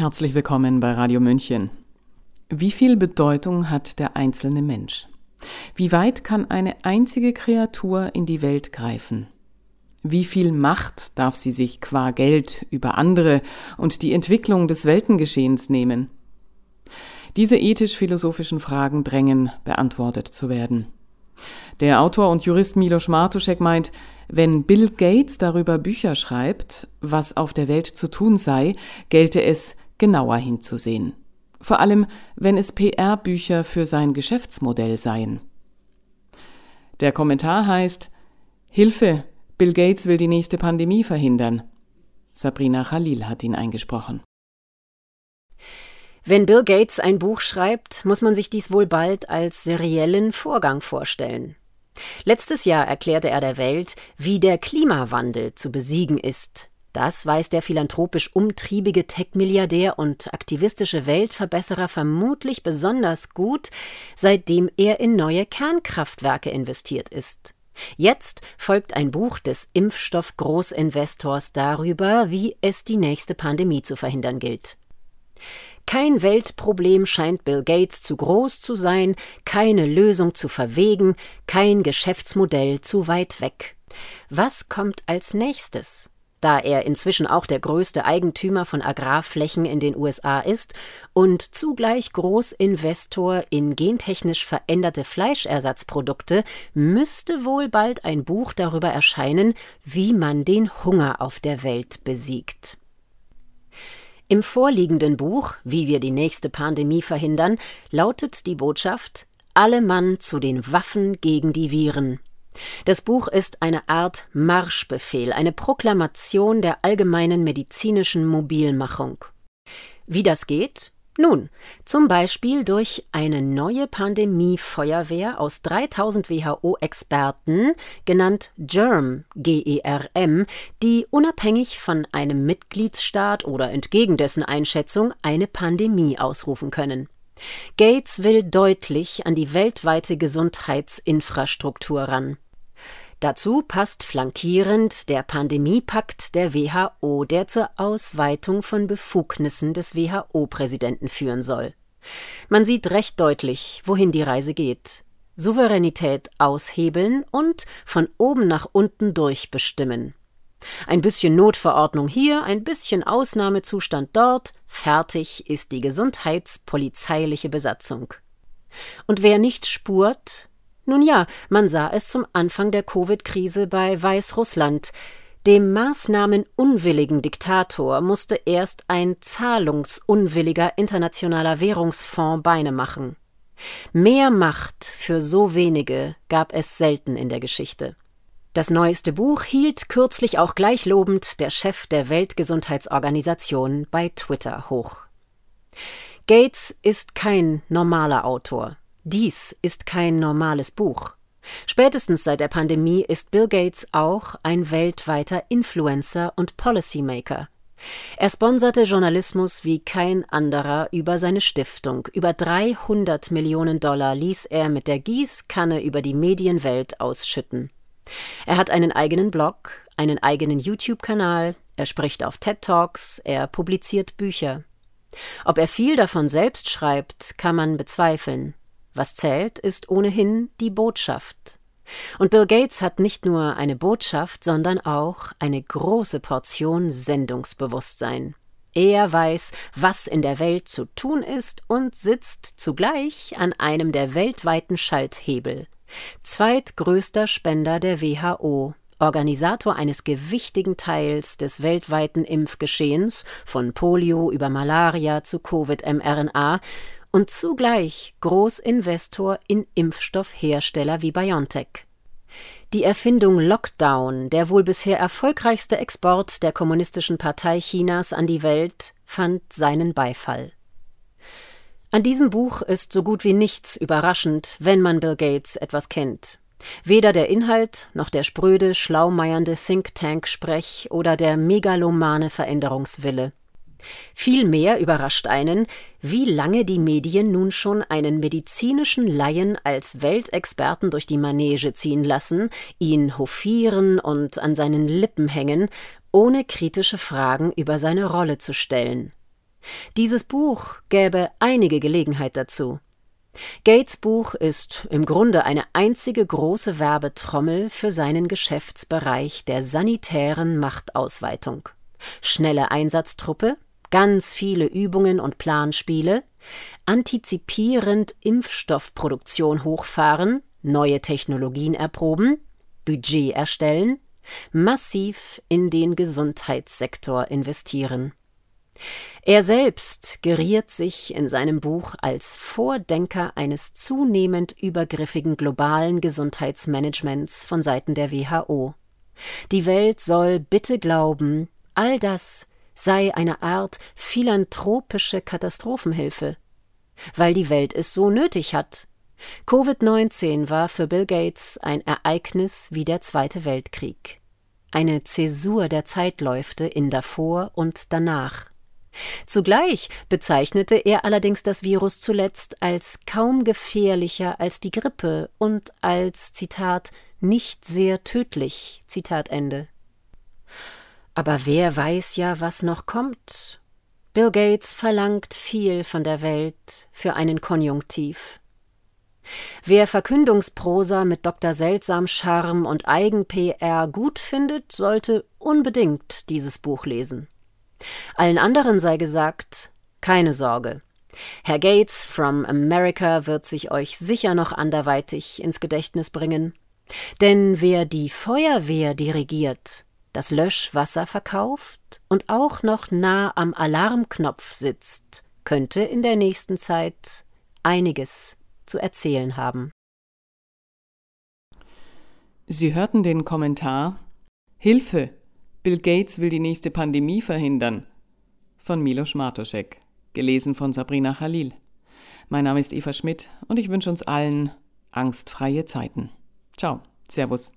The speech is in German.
Herzlich willkommen bei Radio München. Wie viel Bedeutung hat der einzelne Mensch? Wie weit kann eine einzige Kreatur in die Welt greifen? Wie viel Macht darf sie sich qua Geld über andere und die Entwicklung des Weltengeschehens nehmen? Diese ethisch-philosophischen Fragen drängen, beantwortet zu werden. Der Autor und Jurist Milos Martuszek meint, wenn Bill Gates darüber Bücher schreibt, was auf der Welt zu tun sei, gelte es, genauer hinzusehen. Vor allem, wenn es PR-Bücher für sein Geschäftsmodell seien. Der Kommentar heißt Hilfe, Bill Gates will die nächste Pandemie verhindern. Sabrina Khalil hat ihn eingesprochen. Wenn Bill Gates ein Buch schreibt, muss man sich dies wohl bald als seriellen Vorgang vorstellen. Letztes Jahr erklärte er der Welt, wie der Klimawandel zu besiegen ist. Das weiß der philanthropisch umtriebige Tech-Milliardär und aktivistische Weltverbesserer vermutlich besonders gut, seitdem er in neue Kernkraftwerke investiert ist. Jetzt folgt ein Buch des Impfstoff-Großinvestors darüber, wie es die nächste Pandemie zu verhindern gilt. Kein Weltproblem scheint Bill Gates zu groß zu sein, keine Lösung zu verwegen, kein Geschäftsmodell zu weit weg. Was kommt als nächstes? Da er inzwischen auch der größte Eigentümer von Agrarflächen in den USA ist und zugleich Großinvestor in gentechnisch veränderte Fleischersatzprodukte, müsste wohl bald ein Buch darüber erscheinen, wie man den Hunger auf der Welt besiegt. Im vorliegenden Buch Wie wir die nächste Pandemie verhindern, lautet die Botschaft Alle Mann zu den Waffen gegen die Viren. Das Buch ist eine Art Marschbefehl, eine Proklamation der allgemeinen medizinischen Mobilmachung. Wie das geht? Nun, zum Beispiel durch eine neue Pandemiefeuerwehr aus 3000 WHO-Experten, genannt GERM, G-E-R-M, die unabhängig von einem Mitgliedsstaat oder entgegen dessen Einschätzung eine Pandemie ausrufen können. Gates will deutlich an die weltweite Gesundheitsinfrastruktur ran. Dazu passt flankierend der Pandemiepakt der WHO, der zur Ausweitung von Befugnissen des WHO-Präsidenten führen soll. Man sieht recht deutlich, wohin die Reise geht. Souveränität aushebeln und von oben nach unten durchbestimmen. Ein bisschen Notverordnung hier, ein bisschen Ausnahmezustand dort, fertig ist die gesundheitspolizeiliche Besatzung. Und wer nicht spurt, nun ja, man sah es zum Anfang der Covid-Krise bei Weißrussland. Dem maßnahmenunwilligen Diktator musste erst ein zahlungsunwilliger internationaler Währungsfonds Beine machen. Mehr Macht für so wenige gab es selten in der Geschichte. Das neueste Buch hielt kürzlich auch gleichlobend der Chef der Weltgesundheitsorganisation bei Twitter hoch. Gates ist kein normaler Autor. Dies ist kein normales Buch. Spätestens seit der Pandemie ist Bill Gates auch ein weltweiter Influencer und Policymaker. Er sponserte Journalismus wie kein anderer über seine Stiftung. Über 300 Millionen Dollar ließ er mit der Gießkanne über die Medienwelt ausschütten. Er hat einen eigenen Blog, einen eigenen YouTube-Kanal, er spricht auf TED Talks, er publiziert Bücher. Ob er viel davon selbst schreibt, kann man bezweifeln. Was zählt, ist ohnehin die Botschaft. Und Bill Gates hat nicht nur eine Botschaft, sondern auch eine große Portion Sendungsbewusstsein. Er weiß, was in der Welt zu tun ist und sitzt zugleich an einem der weltweiten Schalthebel zweitgrößter Spender der WHO, Organisator eines gewichtigen Teils des weltweiten Impfgeschehens von Polio über Malaria zu Covid-mRNA und zugleich Großinvestor in Impfstoffhersteller wie BioNTech. Die Erfindung Lockdown, der wohl bisher erfolgreichste Export der Kommunistischen Partei Chinas an die Welt, fand seinen Beifall. An diesem Buch ist so gut wie nichts überraschend, wenn man Bill Gates etwas kennt. Weder der Inhalt noch der spröde, schlaumeiernde Think-Tank-Sprech oder der megalomane Veränderungswille. Vielmehr überrascht einen, wie lange die Medien nun schon einen medizinischen Laien als Weltexperten durch die Manege ziehen lassen, ihn hofieren und an seinen Lippen hängen, ohne kritische Fragen über seine Rolle zu stellen. Dieses Buch gäbe einige Gelegenheit dazu. Gates Buch ist im Grunde eine einzige große Werbetrommel für seinen Geschäftsbereich der sanitären Machtausweitung. Schnelle Einsatztruppe, ganz viele Übungen und Planspiele, antizipierend Impfstoffproduktion hochfahren, neue Technologien erproben, Budget erstellen, massiv in den Gesundheitssektor investieren. Er selbst geriert sich in seinem Buch als Vordenker eines zunehmend übergriffigen globalen Gesundheitsmanagements von Seiten der WHO. Die Welt soll bitte glauben, all das sei eine Art philanthropische Katastrophenhilfe, weil die Welt es so nötig hat. Covid-19 war für Bill Gates ein Ereignis wie der Zweite Weltkrieg. Eine Zäsur der Zeitläufte in davor und danach. Zugleich bezeichnete er allerdings das Virus zuletzt als kaum gefährlicher als die Grippe und als Zitat nicht sehr tödlich. Zitat Ende. Aber wer weiß ja, was noch kommt. Bill Gates verlangt viel von der Welt für einen Konjunktiv. Wer Verkündungsprosa mit Dr. Seltsam Charme und Eigen-PR gut findet, sollte unbedingt dieses Buch lesen. Allen anderen sei gesagt, keine Sorge. Herr Gates from America wird sich euch sicher noch anderweitig ins Gedächtnis bringen. Denn wer die Feuerwehr dirigiert, das Löschwasser verkauft und auch noch nah am Alarmknopf sitzt, könnte in der nächsten Zeit einiges zu erzählen haben. Sie hörten den Kommentar Hilfe, Bill Gates will die nächste Pandemie verhindern. Von Milos Martoschek. Gelesen von Sabrina Khalil. Mein Name ist Eva Schmidt und ich wünsche uns allen angstfreie Zeiten. Ciao. Servus.